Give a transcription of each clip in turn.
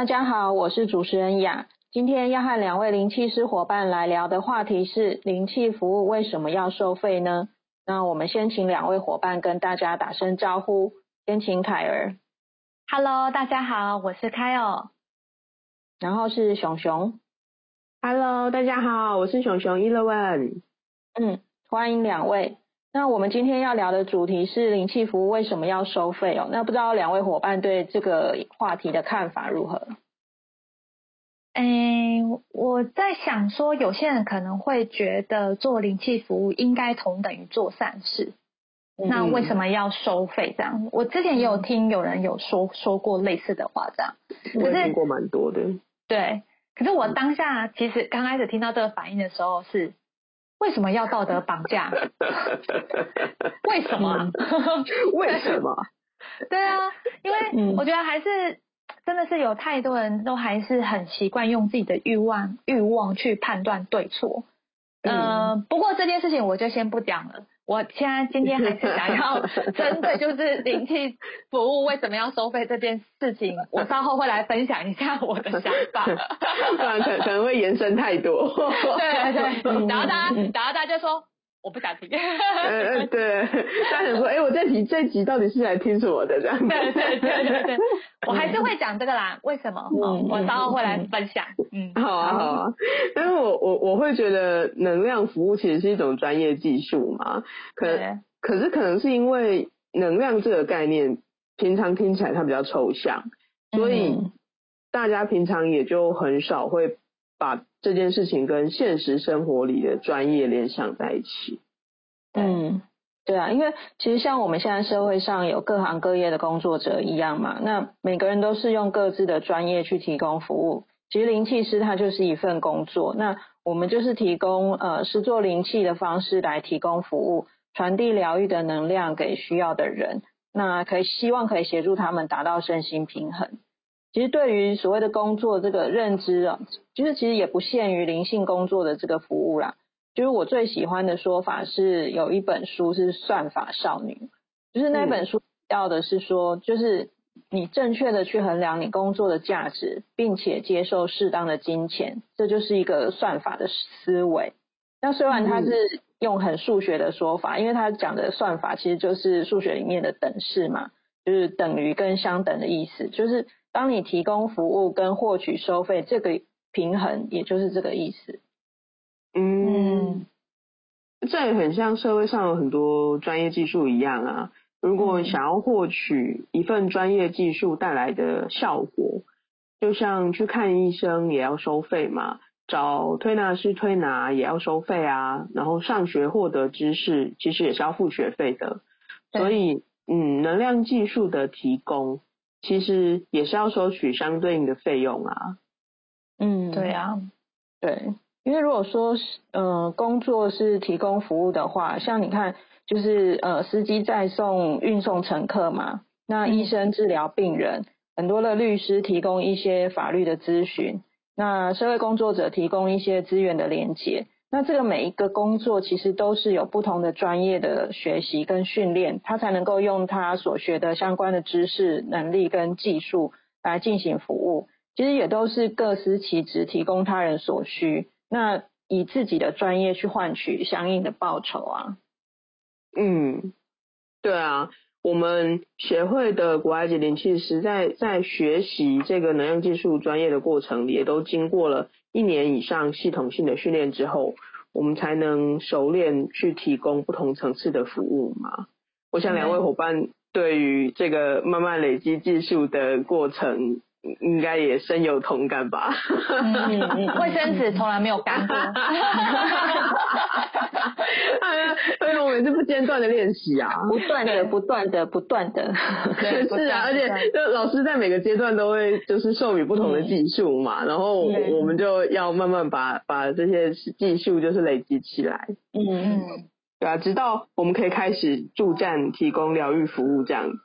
大家好，我是主持人雅。今天要和两位灵气师伙伴来聊的话题是灵气服务为什么要收费呢？那我们先请两位伙伴跟大家打声招呼。先请凯儿。Hello，大家好，我是凯尔。然后是熊熊。Hello，大家好，我是熊熊 Eleven。嗯，欢迎两位。那我们今天要聊的主题是灵气服务为什么要收费哦？那不知道两位伙伴对这个话题的看法如何？哎，我在想说，有些人可能会觉得做灵气服务应该同等于做善事，那为什么要收费？这样，我之前也有听有人有说说过类似的话，这样，我听过蛮多的。对，可是我当下其实刚开始听到这个反应的时候是。为什么要道德绑架？为什么？为什么？对啊，因为我觉得还是真的是有太多人都还是很习惯用自己的欲望欲望去判断对错。嗯，不过这件事情我就先不讲了。我现在今天还是想要针对就是灵气服务为什么要收费这件事情，我稍后会来分享一下我的想法，不 然可可能会延伸太多。对 对，然后大家，然后大家就说。我不想听。嗯 对，他想说，哎，我这集这集到底是来听什么的？这样。对对对对对，我还是会讲这个啦。为什么？嗯，我稍后会来分享。嗯，好啊好啊。但是我我我会觉得能量服务其实是一种专业技术嘛。可可是可能是因为能量这个概念平常听起来它比较抽象，所以大家平常也就很少会。把这件事情跟现实生活里的专业联想在一起。嗯，对啊，因为其实像我们现在社会上有各行各业的工作者一样嘛，那每个人都是用各自的专业去提供服务。其实灵气师他就是一份工作，那我们就是提供呃是做灵气的方式来提供服务，传递疗愈的能量给需要的人，那可以希望可以协助他们达到身心平衡。其实对于所谓的工作这个认知啊，就是其实也不限于灵性工作的这个服务啦。就是我最喜欢的说法是，有一本书是算法少女，就是那本书要的是说，就是你正确的去衡量你工作的价值，并且接受适当的金钱，这就是一个算法的思维。那虽然它是用很数学的说法，因为它讲的算法其实就是数学里面的等式嘛，就是等于跟相等的意思，就是。当你提供服务跟获取收费这个平衡，也就是这个意思。嗯，这也很像社会上有很多专业技术一样啊。如果想要获取一份专业技术带来的效果，就像去看医生也要收费嘛，找推拿师推拿也要收费啊。然后上学获得知识，其实也是要付学费的。所以，嗯，能量技术的提供。其实也是要收取相对应的费用啊。嗯，对啊，对，因为如果说是呃工作是提供服务的话，像你看，就是呃司机载送运送乘客嘛，那医生治疗病人，很多的律师提供一些法律的咨询，那社会工作者提供一些资源的连接。那这个每一个工作其实都是有不同的专业的学习跟训练，他才能够用他所学的相关的知识、能力跟技术来进行服务。其实也都是各司其职，提供他人所需。那以自己的专业去换取相应的报酬啊。嗯，对啊，我们协会的国外级灵气师在在学习这个能量技术专业的过程，也都经过了。一年以上系统性的训练之后，我们才能熟练去提供不同层次的服务嘛。我想两位伙伴对于这个慢慢累积技术的过程，应该也深有同感吧？卫生纸从来没有干过。哎呀，所以我们是不间断的练习啊，不断的、不断的、不断的。是啊，而且就老师在每个阶段都会就是授予不同的技术嘛，然后我们就要慢慢把把这些技术就是累积起来。嗯嗯，对啊，直到我们可以开始助站提供疗愈服务这样子。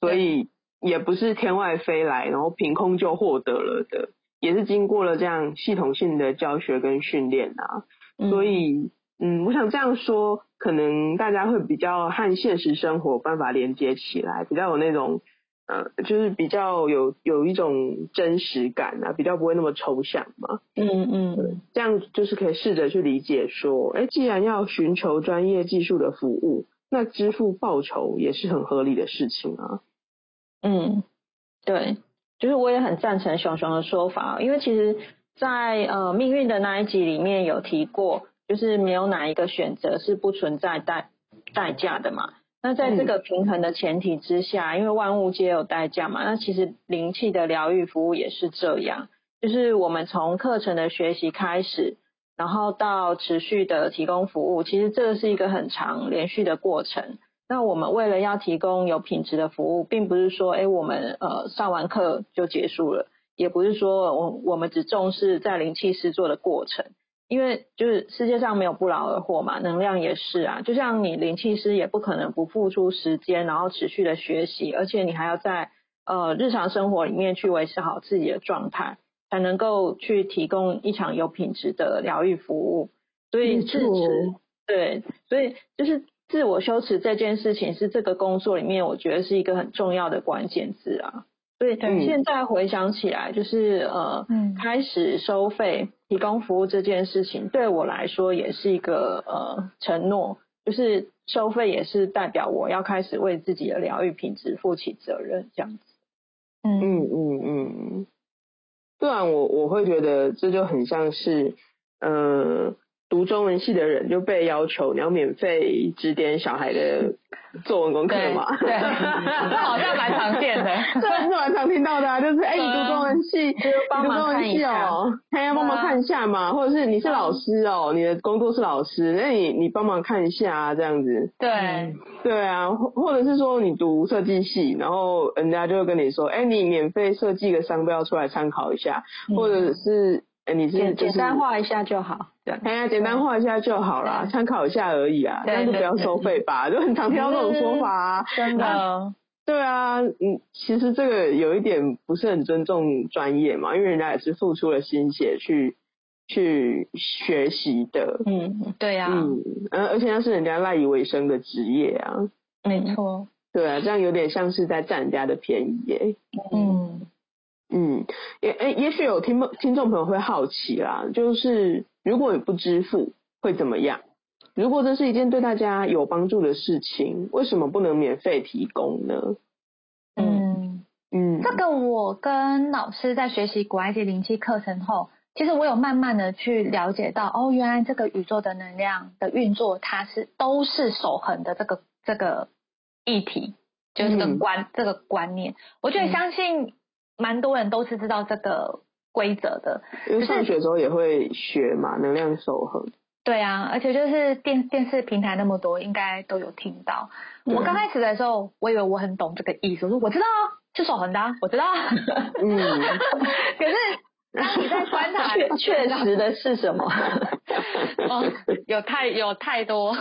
所以。也不是天外飞来，然后凭空就获得了的，也是经过了这样系统性的教学跟训练啊。所以，嗯，我想这样说，可能大家会比较和现实生活办法连接起来，比较有那种，呃，就是比较有有一种真实感啊，比较不会那么抽象嘛。嗯嗯，这样就是可以试着去理解说，哎，既然要寻求专业技术的服务，那支付报酬也是很合理的事情啊。嗯，对，就是我也很赞成熊熊的说法，因为其实，在呃命运的那一集里面有提过，就是没有哪一个选择是不存在代代价的嘛。那在这个平衡的前提之下，因为万物皆有代价嘛，那其实灵气的疗愈服务也是这样，就是我们从课程的学习开始，然后到持续的提供服务，其实这个是一个很长连续的过程。那我们为了要提供有品质的服务，并不是说，哎，我们呃上完课就结束了，也不是说我我们只重视在灵气师做的过程，因为就是世界上没有不劳而获嘛，能量也是啊，就像你灵气师也不可能不付出时间，然后持续的学习，而且你还要在呃日常生活里面去维持好自己的状态，才能够去提供一场有品质的疗愈服务。所以支持，对，所以就是。自我修持这件事情是这个工作里面，我觉得是一个很重要的关键字啊。所以现在回想起来，就是呃，开始收费提供服务这件事情，对我来说也是一个呃承诺，就是收费也是代表我要开始为自己的疗愈品质负起责任，这样子。嗯嗯嗯嗯，不然我我会觉得这就很像是呃。读中文系的人就被要求你要免费指点小孩的作文功课嘛？对，这 好像蛮常见的，这是蛮常听到的啊。就是哎，你读中文系，你读中文系哦，他要帮忙看一下嘛。或者是你是老师哦，你的工作是老师，那你你帮忙看一下啊，这样子。对，对啊，或或者是说你读设计系，然后人家就会跟你说，哎，你免费设计个商标出来参考一下，或者是。你是简单画一下就好，对，哎呀，简单画一下就好啦，参考一下而已啊，那就不要收费吧，就很常听到这种说法啊，真的，对啊，嗯，其实这个有一点不是很尊重专业嘛，因为人家也是付出了心血去去学习的，嗯，对呀，嗯，而而且那是人家赖以为生的职业啊，没错，对啊，这样有点像是在占人家的便宜耶，嗯。嗯，也诶，也许有听听众朋友会好奇啦，就是如果你不支付会怎么样？如果这是一件对大家有帮助的事情，为什么不能免费提供呢？嗯嗯，这个我跟老师在学习古埃及灵气课程后，其实我有慢慢的去了解到，哦，原来这个宇宙的能量的运作，它是都是守恒的这个这个议题，就是这个观这个观念，我觉得相信。蛮多人都是知道这个规则的，因为上学的时候也会学嘛，能量守恒。对啊，而且就是电电视平台那么多，应该都有听到。我刚开始的时候，我以为我很懂这个意思，我说我知道啊是守恒的，我知道。嗯。可是当你在观察，确实的是什么？哦，有太有太多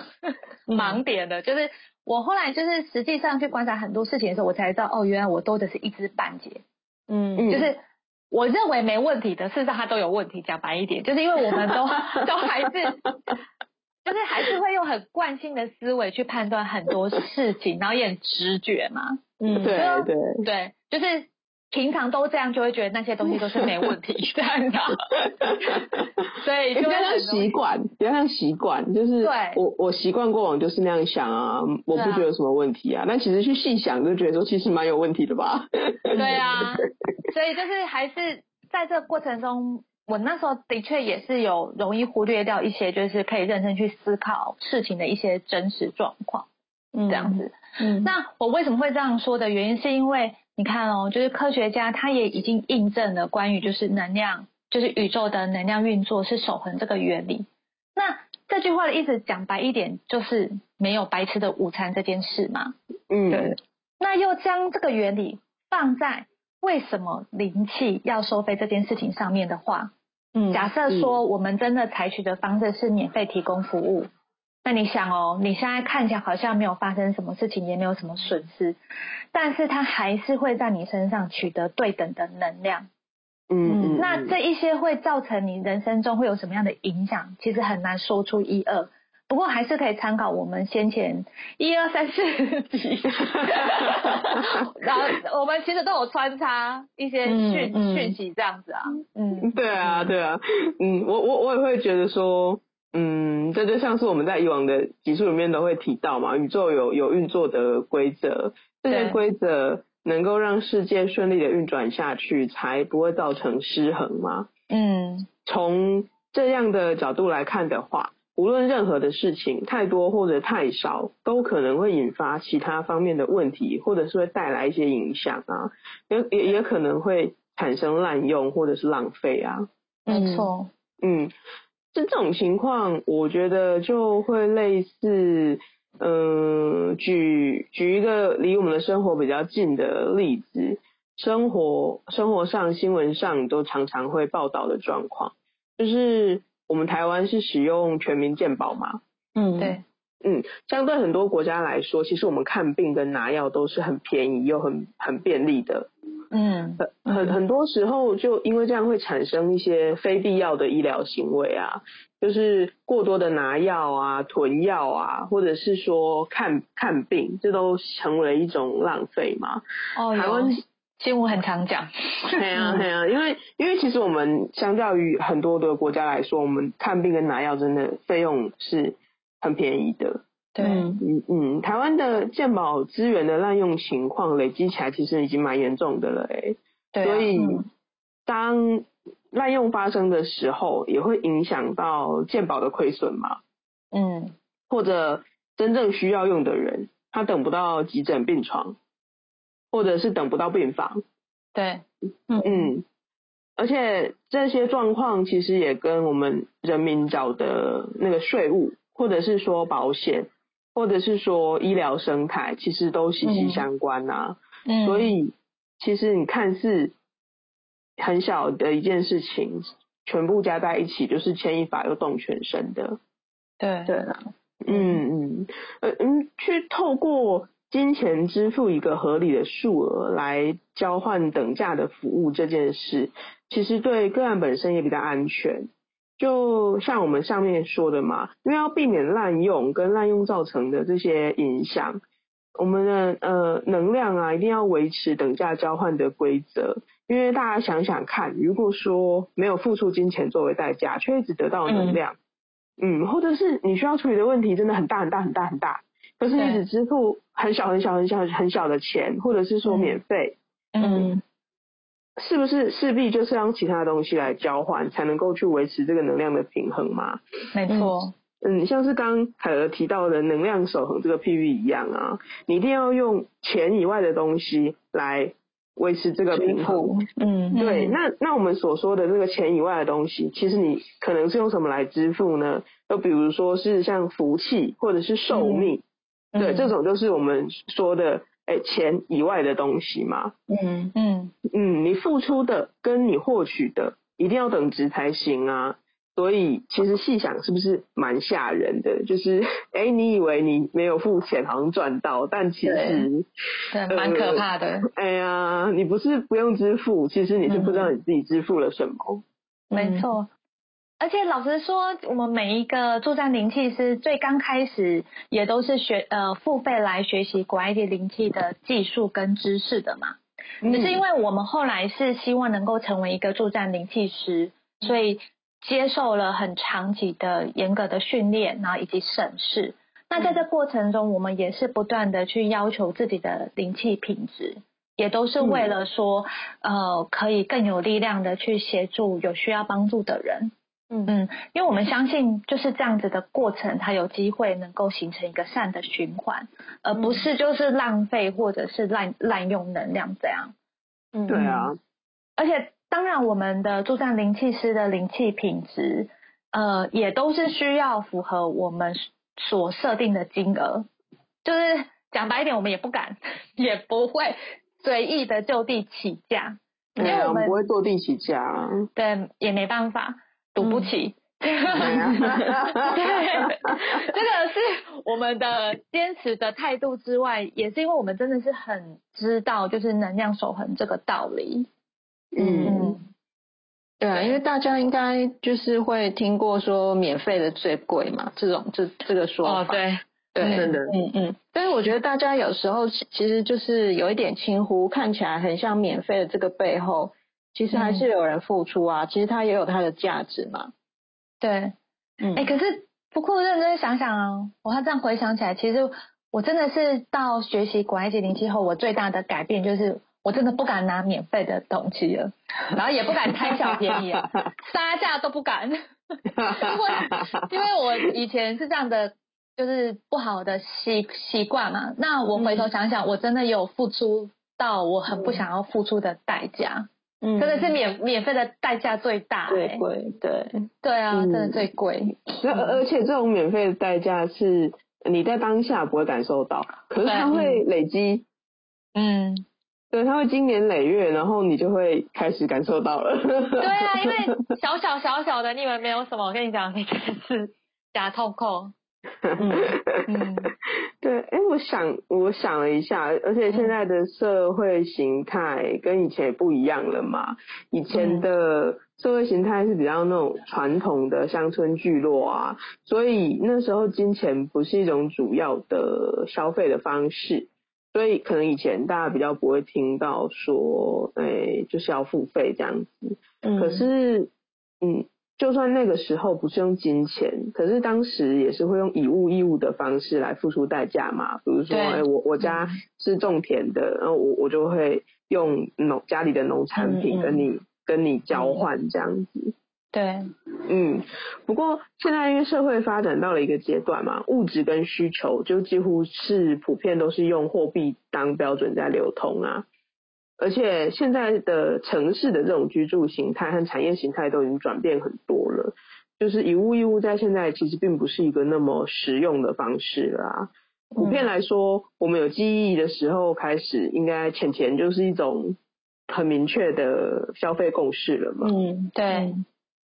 盲点了。就是我后来就是实际上去观察很多事情的时候，我才知道哦，原来我多的是一知半解。嗯，就是我认为没问题的，事实上它都有问题。讲白一点，就是因为我们都 都还是，就是还是会用很惯性的思维去判断很多事情，然后也很直觉嘛。嗯，对对对，就是。平常都这样，就会觉得那些东西都是没问题的，所以就比较像习惯，比较像习惯，就是我我习惯过往就是那样想啊，我不觉得有什么问题啊。但其实去细想，就觉得说其实蛮有问题的吧。对啊，所以就是还是在这个过程中，我那时候的确也是有容易忽略掉一些，就是可以认真去思考事情的一些真实状况，这样子。嗯，那我为什么会这样说的原因，是因为。你看哦，就是科学家他也已经印证了关于就是能量，就是宇宙的能量运作是守恒这个原理。那这句话的意思讲白一点，就是没有白吃的午餐这件事嘛。嗯，对。那又将这个原理放在为什么灵气要收费这件事情上面的话，嗯，假设说我们真的采取的方式是免费提供服务。那你想哦，你现在看起来好像没有发生什么事情，也没有什么损失，但是它还是会在你身上取得对等的能量。嗯，那这一些会造成你人生中会有什么样的影响？其实很难说出一二，不过还是可以参考我们先前一二三四集，然后我们其实都有穿插一些讯讯息这样子啊。嗯，对啊，对啊，嗯，我我我也会觉得说。嗯，这就像是我们在以往的集数里面都会提到嘛，宇宙有有运作的规则，这些规则能够让世界顺利的运转下去，才不会造成失衡嘛。嗯，从这样的角度来看的话，无论任何的事情太多或者太少，都可能会引发其他方面的问题，或者是会带来一些影响啊，也也也可能会产生滥用或者是浪费啊。没错，嗯。这种情况，我觉得就会类似，嗯，举举一个离我们的生活比较近的例子，生活生活上新闻上都常常会报道的状况，就是我们台湾是使用全民健保嘛，嗯，对，嗯，相对很多国家来说，其实我们看病跟拿药都是很便宜又很很便利的。嗯，很很很多时候就因为这样会产生一些非必要的医疗行为啊，就是过多的拿药啊、囤药啊，或者是说看看病，这都成为一种浪费嘛。哦，台湾其实我很常讲，对啊对啊，因为因为其实我们相较于很多的国家来说，我们看病跟拿药真的费用是很便宜的。嗯嗯嗯，台湾的健保资源的滥用情况累积起来，其实已经蛮严重的了欸。对，所以当滥用发生的时候，也会影响到健保的亏损嘛。嗯，或者真正需要用的人，他等不到急诊病床，或者是等不到病房。对，嗯嗯，而且这些状况其实也跟我们人民缴的那个税务，或者是说保险。或者是说医疗生态，其实都息息相关呐。嗯，所以其实你看似很小的一件事情，全部加在一起，就是牵一发又动全身的。对对啊，嗯嗯呃嗯，去透过金钱支付一个合理的数额来交换等价的服务这件事，其实对个案本身也比较安全。就像我们上面说的嘛，因为要避免滥用跟滥用造成的这些影响，我们的呃能量啊，一定要维持等价交换的规则。因为大家想想看，如果说没有付出金钱作为代价，却一直得到能量，嗯，或者是你需要处理的问题真的很大很大很大很大，可是你只支付很小很小很小很小的钱，或者是说免费，嗯。是不是势必就是让其他东西来交换，才能够去维持这个能量的平衡嘛？没错，嗯，像是刚凯儿提到的能量守恒这个譬喻一样啊，你一定要用钱以外的东西来维持这个平衡。嗯，对。那那我们所说的这个钱以外的东西，其实你可能是用什么来支付呢？就比如说是像福气或者是寿命，对，这种就是我们说的。哎，钱以外的东西嘛，嗯嗯嗯，你付出的跟你获取的一定要等值才行啊。所以其实细想是不是蛮吓人的？就是哎，你以为你没有付钱好像赚到，但其实对蛮可怕的。哎呀，你不是不用支付，其实你是不知道你自己支付了什么。没错。而且老实说，我们每一个助战灵气师最刚开始也都是学呃付费来学习古埃及灵气的技术跟知识的嘛。只是因为我们后来是希望能够成为一个助战灵气师，所以接受了很长期的严格的训练，然后以及审视。那在这过程中，我们也是不断的去要求自己的灵气品质，也都是为了说呃可以更有力量的去协助有需要帮助的人。嗯嗯，因为我们相信就是这样子的过程，它有机会能够形成一个善的循环，而不是就是浪费或者是滥滥用能量这样。嗯，对啊。而且当然，我们的助战灵气师的灵气品质，呃，也都是需要符合我们所设定的金额。就是讲白一点，我们也不敢，也不会随意的就地起价，因为我们不会坐地起价。对，也没办法。赌不起，对，这个是我们的坚持的态度之外，也是因为我们真的是很知道，就是能量守恒这个道理。嗯，对啊，因为大家应该就是会听过说免费的最贵嘛，这种这这个说法。哦，对，对，真的，嗯嗯。但是我觉得大家有时候其实就是有一点轻忽，看起来很像免费的这个背后。其实还是有人付出啊，其实它也有它的价值嘛。对，嗯，哎，可是不过认真想想啊，我这样回想起来，其实我真的是到学习管一级灵气后，我最大的改变就是我真的不敢拿免费的东西了，然后也不敢贪小便宜，杀价都不敢，因为因为我以前是这样的，就是不好的习习惯嘛。那我回头想想，我真的有付出到我很不想要付出的代价。嗯，真的是免免费的代价最大，最贵，对，对啊，真的最贵。而而且这种免费的代价是你在当下不会感受到，可是它会累积，嗯，对，它会经年累月，然后你就会开始感受到了。对啊，因为 小小小小的，你以为没有什么，我跟你讲，你真的是假痛苦。嗯嗯，对，哎，我想我想了一下，而且现在的社会形态跟以前也不一样了嘛。以前的社会形态是比较那种传统的乡村聚落啊，所以那时候金钱不是一种主要的消费的方式，所以可能以前大家比较不会听到说，哎，就是要付费这样子。嗯，可是，嗯。就算那个时候不是用金钱，可是当时也是会用以物易物的方式来付出代价嘛。比如说，哎，我我家是种田的，然后我我就会用农家里的农产品跟你跟你交换这样子。对，嗯。不过现在因为社会发展到了一个阶段嘛，物质跟需求就几乎是普遍都是用货币当标准在流通啊。而且现在的城市的这种居住形态和产业形态都已经转变很多了，就是以物易物在现在其实并不是一个那么实用的方式啦。普遍来说，我们有记忆的时候开始，应该钱钱就是一种很明确的消费共识了嘛。嗯，对，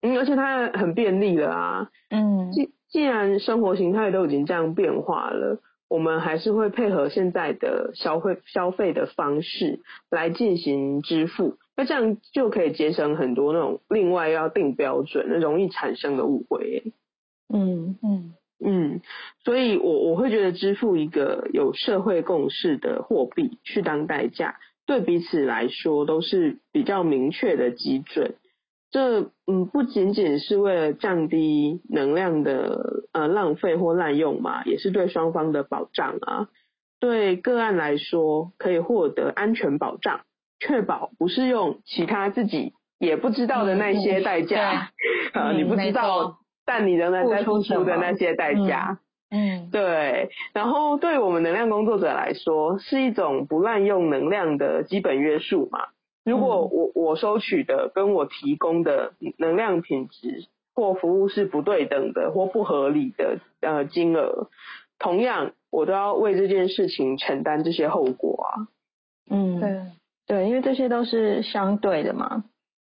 嗯，而且它很便利了啊。嗯，既既然生活形态都已经这样变化了。我们还是会配合现在的消费消费的方式来进行支付，那这样就可以节省很多那种另外要定标准、那容易产生的误会。嗯嗯嗯，所以我我会觉得支付一个有社会共识的货币去当代价，对彼此来说都是比较明确的基准。这嗯不仅仅是为了降低能量的呃浪费或滥用嘛，也是对双方的保障啊。对个案来说，可以获得安全保障，确保不是用其他自己也不知道的那些代价，呃你不知道，但你仍然在付出的那些代价。嗯，对。然后对我们能量工作者来说，是一种不滥用能量的基本约束嘛。如果我我收取的跟我提供的能量品质或服务是不对等的或不合理的呃金额，同样我都要为这件事情承担这些后果啊。嗯，对对，因为这些都是相对的嘛。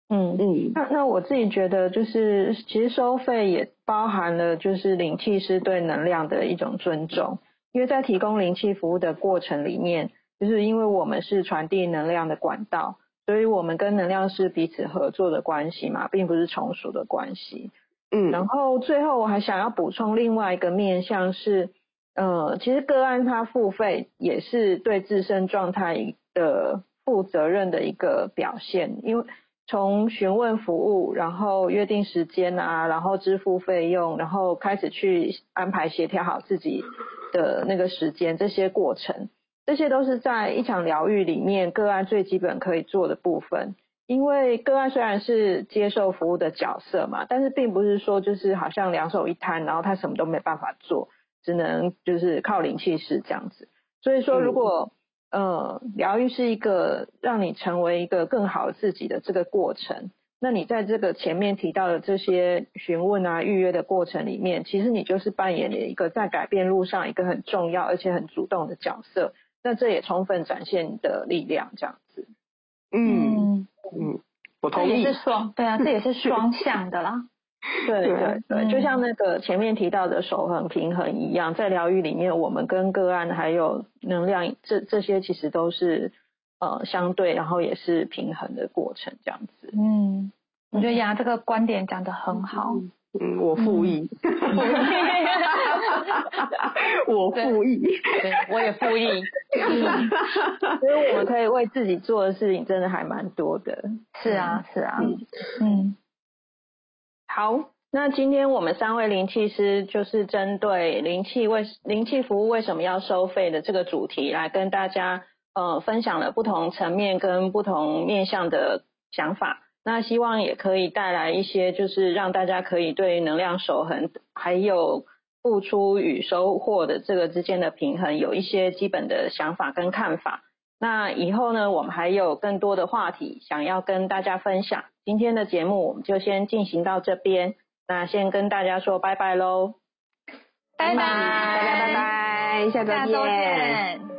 嗯嗯，那那我自己觉得就是其实收费也包含了就是灵气师对能量的一种尊重，因为在提供灵气服务的过程里面，就是因为我们是传递能量的管道。所以我们跟能量是彼此合作的关系嘛，并不是从属的关系。嗯，然后最后我还想要补充另外一个面向是，呃，其实个案它付费也是对自身状态的负责任的一个表现，因为从询问服务，然后约定时间啊，然后支付费用，然后开始去安排协调好自己的那个时间，这些过程。这些都是在一场疗愈里面个案最基本可以做的部分，因为个案虽然是接受服务的角色嘛，但是并不是说就是好像两手一摊，然后他什么都没办法做，只能就是靠灵气师这样子。所以说，如果呃疗愈是一个让你成为一个更好自己的这个过程，那你在这个前面提到的这些询问啊、预约的过程里面，其实你就是扮演了一个在改变路上一个很重要而且很主动的角色。那这也充分展现你的力量，这样子。嗯嗯，我同意。也是双，对啊，这也是双 向的啦。对对对，就像那个前面提到的守恒平衡一样，在疗愈里面，我们跟个案还有能量，这这些其实都是呃相对，然后也是平衡的过程，这样子。嗯，我觉得雅这个观点讲的很好。嗯，我附议。我附议，对，我也附议。所以我们可以为自己做的事情，真的还蛮多的。是啊，是啊。嗯。好，那今天我们三位灵气师就是针对灵气为灵气服务为什么要收费的这个主题，来跟大家呃分享了不同层面跟不同面向的想法。那希望也可以带来一些，就是让大家可以对能量守恒，还有付出与收获的这个之间的平衡，有一些基本的想法跟看法。那以后呢，我们还有更多的话题想要跟大家分享。今天的节目我们就先进行到这边，那先跟大家说拜拜喽，拜拜，大家拜拜，下周见。